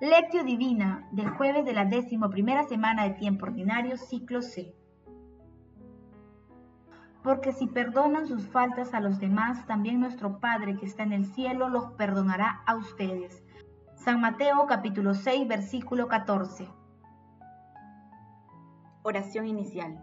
Lectio Divina del jueves de la décimo primera semana de tiempo ordinario, ciclo C. Porque si perdonan sus faltas a los demás, también nuestro Padre que está en el cielo los perdonará a ustedes. San Mateo capítulo 6 versículo 14. Oración inicial.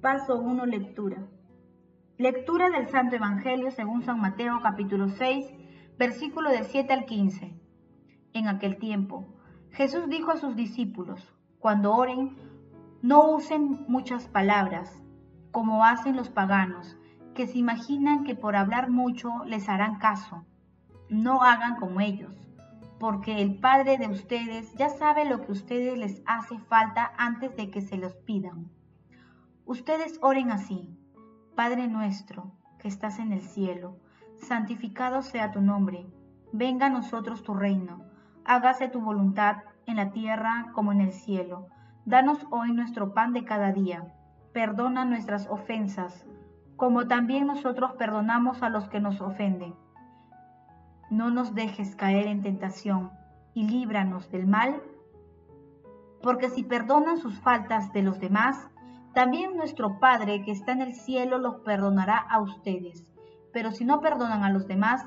Paso 1. Lectura. Lectura del Santo Evangelio según San Mateo capítulo 6, versículo del 7 al 15. En aquel tiempo, Jesús dijo a sus discípulos, cuando oren, no usen muchas palabras, como hacen los paganos, que se imaginan que por hablar mucho les harán caso. No hagan como ellos, porque el Padre de ustedes ya sabe lo que ustedes les hace falta antes de que se los pidan. Ustedes oren así, Padre nuestro, que estás en el cielo, santificado sea tu nombre, venga a nosotros tu reino, hágase tu voluntad en la tierra como en el cielo. Danos hoy nuestro pan de cada día, perdona nuestras ofensas, como también nosotros perdonamos a los que nos ofenden. No nos dejes caer en tentación y líbranos del mal, porque si perdonan sus faltas de los demás, también nuestro Padre que está en el cielo los perdonará a ustedes. Pero si no perdonan a los demás,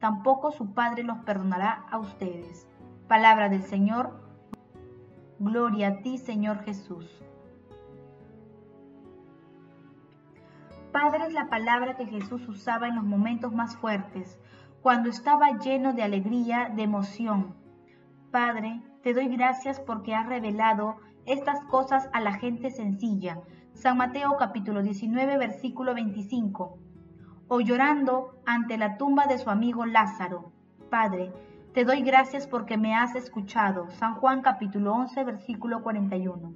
tampoco su Padre los perdonará a ustedes. Palabra del Señor. Gloria a ti, Señor Jesús. Padre es la palabra que Jesús usaba en los momentos más fuertes, cuando estaba lleno de alegría, de emoción. Padre, te doy gracias porque has revelado estas cosas a la gente sencilla. San Mateo capítulo 19 versículo 25. O llorando ante la tumba de su amigo Lázaro. Padre, te doy gracias porque me has escuchado. San Juan capítulo 11 versículo 41.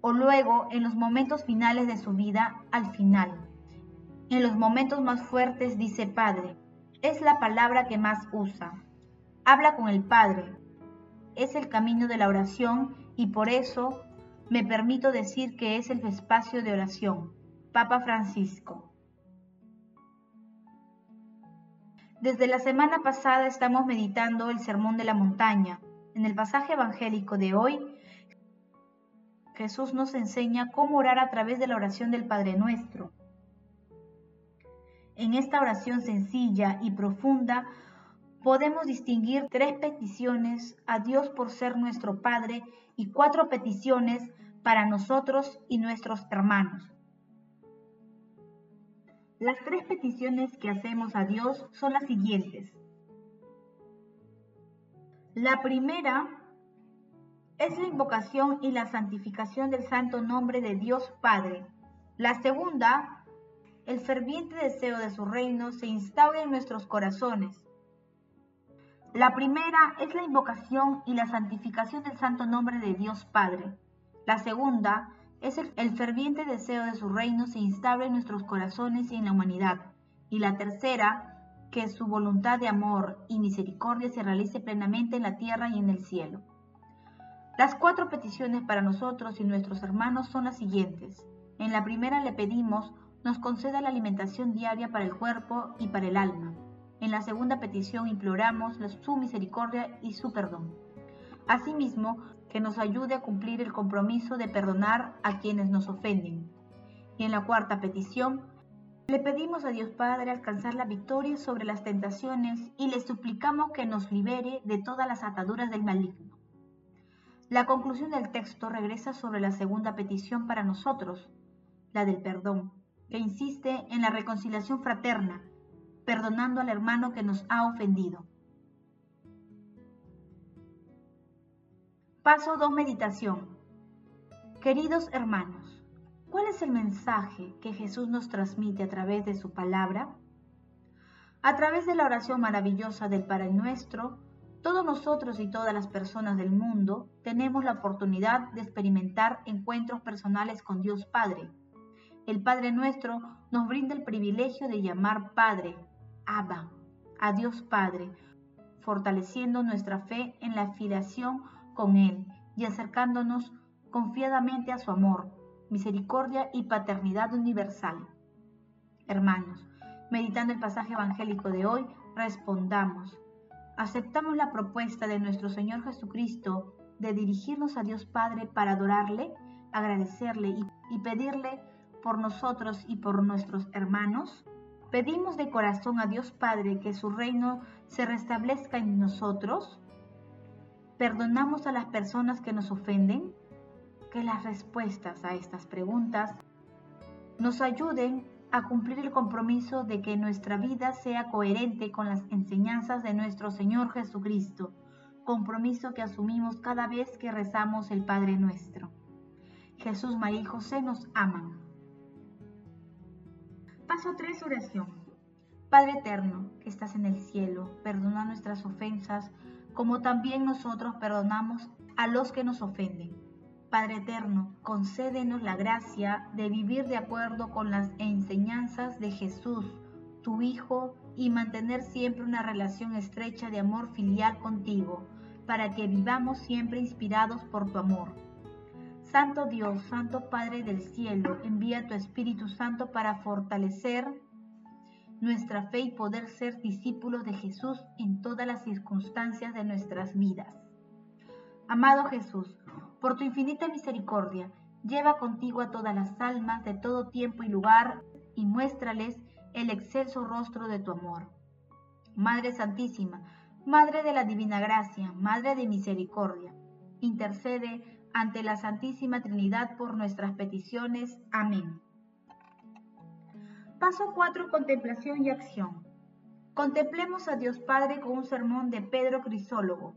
O luego en los momentos finales de su vida, al final. En los momentos más fuertes dice Padre. Es la palabra que más usa. Habla con el Padre. Es el camino de la oración y por eso me permito decir que es el espacio de oración. Papa Francisco. Desde la semana pasada estamos meditando el Sermón de la Montaña. En el pasaje evangélico de hoy, Jesús nos enseña cómo orar a través de la oración del Padre Nuestro. En esta oración sencilla y profunda podemos distinguir tres peticiones a Dios por ser nuestro Padre y cuatro peticiones para nosotros y nuestros hermanos. Las tres peticiones que hacemos a Dios son las siguientes. La primera es la invocación y la santificación del santo nombre de Dios Padre. La segunda, el ferviente deseo de su reino se instaure en nuestros corazones. La primera es la invocación y la santificación del santo nombre de Dios Padre. La segunda es el, ferviente deseo de su reino se instable en nuestros corazones y en la humanidad. Y la tercera, que su voluntad de amor y misericordia se realice plenamente en la tierra y en el cielo. Las cuatro peticiones para nosotros y nuestros hermanos son las siguientes. En la primera le pedimos nos conceda la alimentación diaria para el cuerpo y para el alma. En la segunda petición imploramos su misericordia y su perdón. Asimismo, que nos ayude a cumplir el compromiso de perdonar a quienes nos ofenden. Y en la cuarta petición, le pedimos a Dios Padre alcanzar la victoria sobre las tentaciones y le suplicamos que nos libere de todas las ataduras del maligno. La conclusión del texto regresa sobre la segunda petición para nosotros, la del perdón, que insiste en la reconciliación fraterna perdonando al hermano que nos ha ofendido. Paso 2. Meditación. Queridos hermanos, ¿cuál es el mensaje que Jesús nos transmite a través de su palabra? A través de la oración maravillosa del Padre Nuestro, Todos nosotros y todas las personas del mundo tenemos la oportunidad de experimentar encuentros personales con Dios Padre. El Padre nuestro nos brinda el privilegio de llamar Padre, Abba, a Dios Padre, fortaleciendo nuestra fe en la afiliación con Él y acercándonos confiadamente a su amor, misericordia y paternidad universal. Hermanos, meditando el pasaje evangélico de hoy, respondamos, aceptamos la propuesta de nuestro Señor Jesucristo de dirigirnos a Dios Padre para adorarle, agradecerle y, pedirle por nosotros y por nuestros hermanos? ¿Pedimos de corazón a Dios Padre que su reino se restablezca en nosotros? ¿Perdonamos a las personas que nos ofenden? Que las respuestas a estas preguntas nos ayuden a cumplir el compromiso de que nuestra vida sea coherente con las enseñanzas de nuestro Señor Jesucristo, compromiso que asumimos cada vez que rezamos el Padre nuestro. Jesús, María y José nos aman. Paso 3, oración. Padre eterno, que estás en el cielo, perdona nuestras ofensas, como también nosotros perdonamos a los que nos ofenden Padre eterno, concédenos la gracia de vivir de acuerdo con las enseñanzas de Jesús, tu Hijo, y mantener siempre una relación estrecha de amor filial contigo, para que vivamos siempre inspirados por tu amor. Santo Dios, Santo Padre del cielo, envía tu Espíritu Santo para fortalecer nuestra fe y poder ser discípulos de Jesús en todas las circunstancias de nuestras vidas. Amado Jesús, por tu infinita misericordia, lleva contigo a todas las almas de todo tiempo y lugar y muéstrales el excelso rostro de tu amor. Madre Santísima, Madre de la Divina Gracia, Madre de Misericordia, intercede ante la Santísima Trinidad por nuestras peticiones. Amén. Paso 4. Contemplación y acción. Contemplemos a Dios Padre con un sermón de Pedro Crisólogo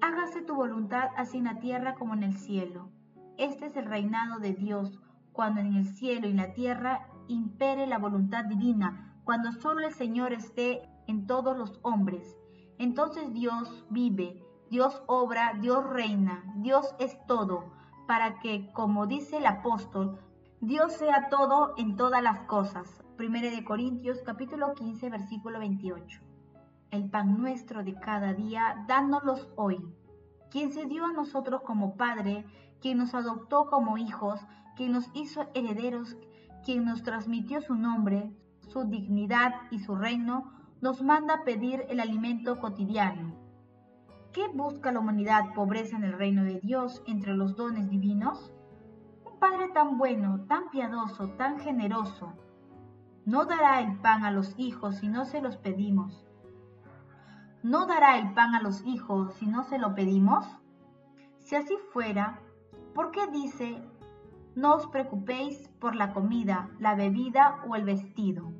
hágase tu voluntad así en la tierra como en el cielo. Este es el reinado de Dios, cuando en el cielo y en la tierra impere la voluntad divina, cuando solo el Señor esté en todos los hombres. Entonces Dios vive, Dios obra, Dios reina, Dios es todo, para que, como dice el apóstol, Dios sea todo en todas las cosas. 1 de Corintios capítulo 15 versículo 28. El pan nuestro de cada día, dánoslos hoy quien se dio a nosotros como Padre, quien nos adoptó como hijos, quien nos hizo herederos, quien nos transmitió su nombre, su dignidad y su reino, nos manda pedir el alimento cotidiano. ¿Qué busca la humanidad pobreza en el reino de Dios entre los dones divinos? Un Padre tan bueno, tan piadoso, tan generoso, no dará el pan a los hijos si no se los pedimos ¿no dará el pan a los hijos si no se lo pedimos? Si así fuera, ¿por qué dice, no os preocupéis por la comida, la bebida o el vestido?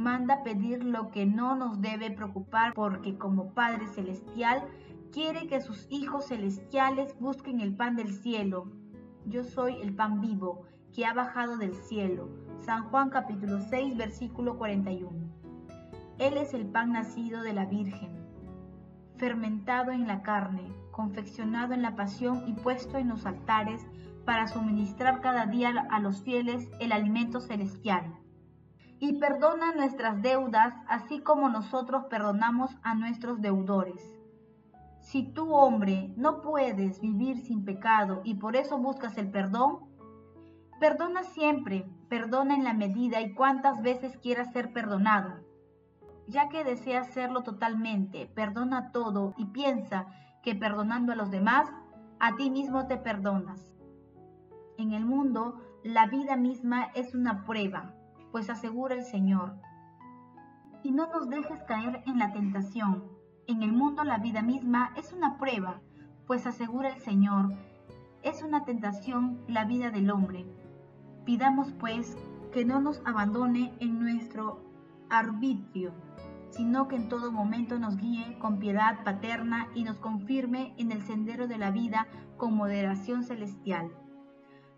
Manda pedir lo que no nos debe preocupar porque como Padre Celestial quiere que sus hijos celestiales busquen el pan del cielo. Yo soy el pan vivo que ha bajado del cielo. San Juan capítulo 6 versículo 41. Él es el pan nacido de la Virgen, fermentado en la carne, confeccionado en la pasión y puesto en los altares para suministrar cada día a los fieles el alimento celestial. Y perdona nuestras deudas, así como nosotros perdonamos a nuestros deudores. Si tú, hombre, no puedes vivir sin pecado y por eso buscas el perdón, perdona siempre, perdona en la medida y cuantas veces quieras ser perdonado ya que desea hacerlo totalmente, perdona todo y piensa que perdonando a los demás, a ti mismo te perdonas. En el mundo, la vida misma es una prueba, pues asegura el Señor. Y no nos dejes caer en la tentación. En el mundo la vida misma es una prueba, pues asegura el Señor, es una tentación la vida del hombre. Pidamos pues que no nos abandone en nuestro arbitrio sino que en todo momento nos guíe con piedad paterna y nos confirme en el sendero de la vida con moderación celestial.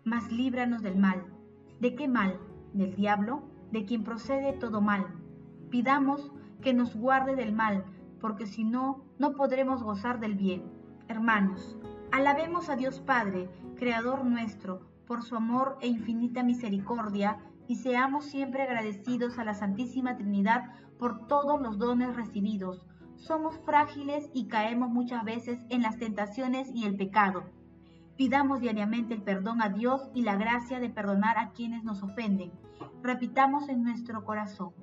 Mas líbranos del mal. ¿De qué mal? ¿Del diablo? ¿De quien procede todo mal? Pidamos que nos guarde del mal, porque si no, no podremos gozar del bien. Hermanos, alabemos a Dios Padre, Creador nuestro, por su amor e infinita misericordia, y seamos siempre agradecidos a la Santísima Trinidad por todos los dones recibidos. Somos frágiles y caemos muchas veces en las tentaciones y el pecado. Pidamos diariamente el perdón a Dios y la gracia de perdonar a quienes nos ofenden. Repitamos en nuestro corazón.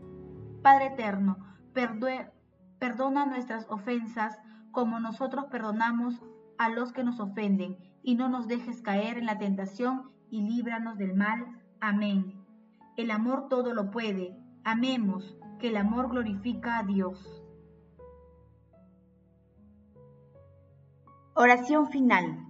Padre eterno, perdona nuestras ofensas como nosotros perdonamos a los que nos ofenden, y no nos dejes caer en la tentación y líbranos del mal. Amén. El amor todo lo puede. Amemos, que el amor glorifica a Dios. Oración final.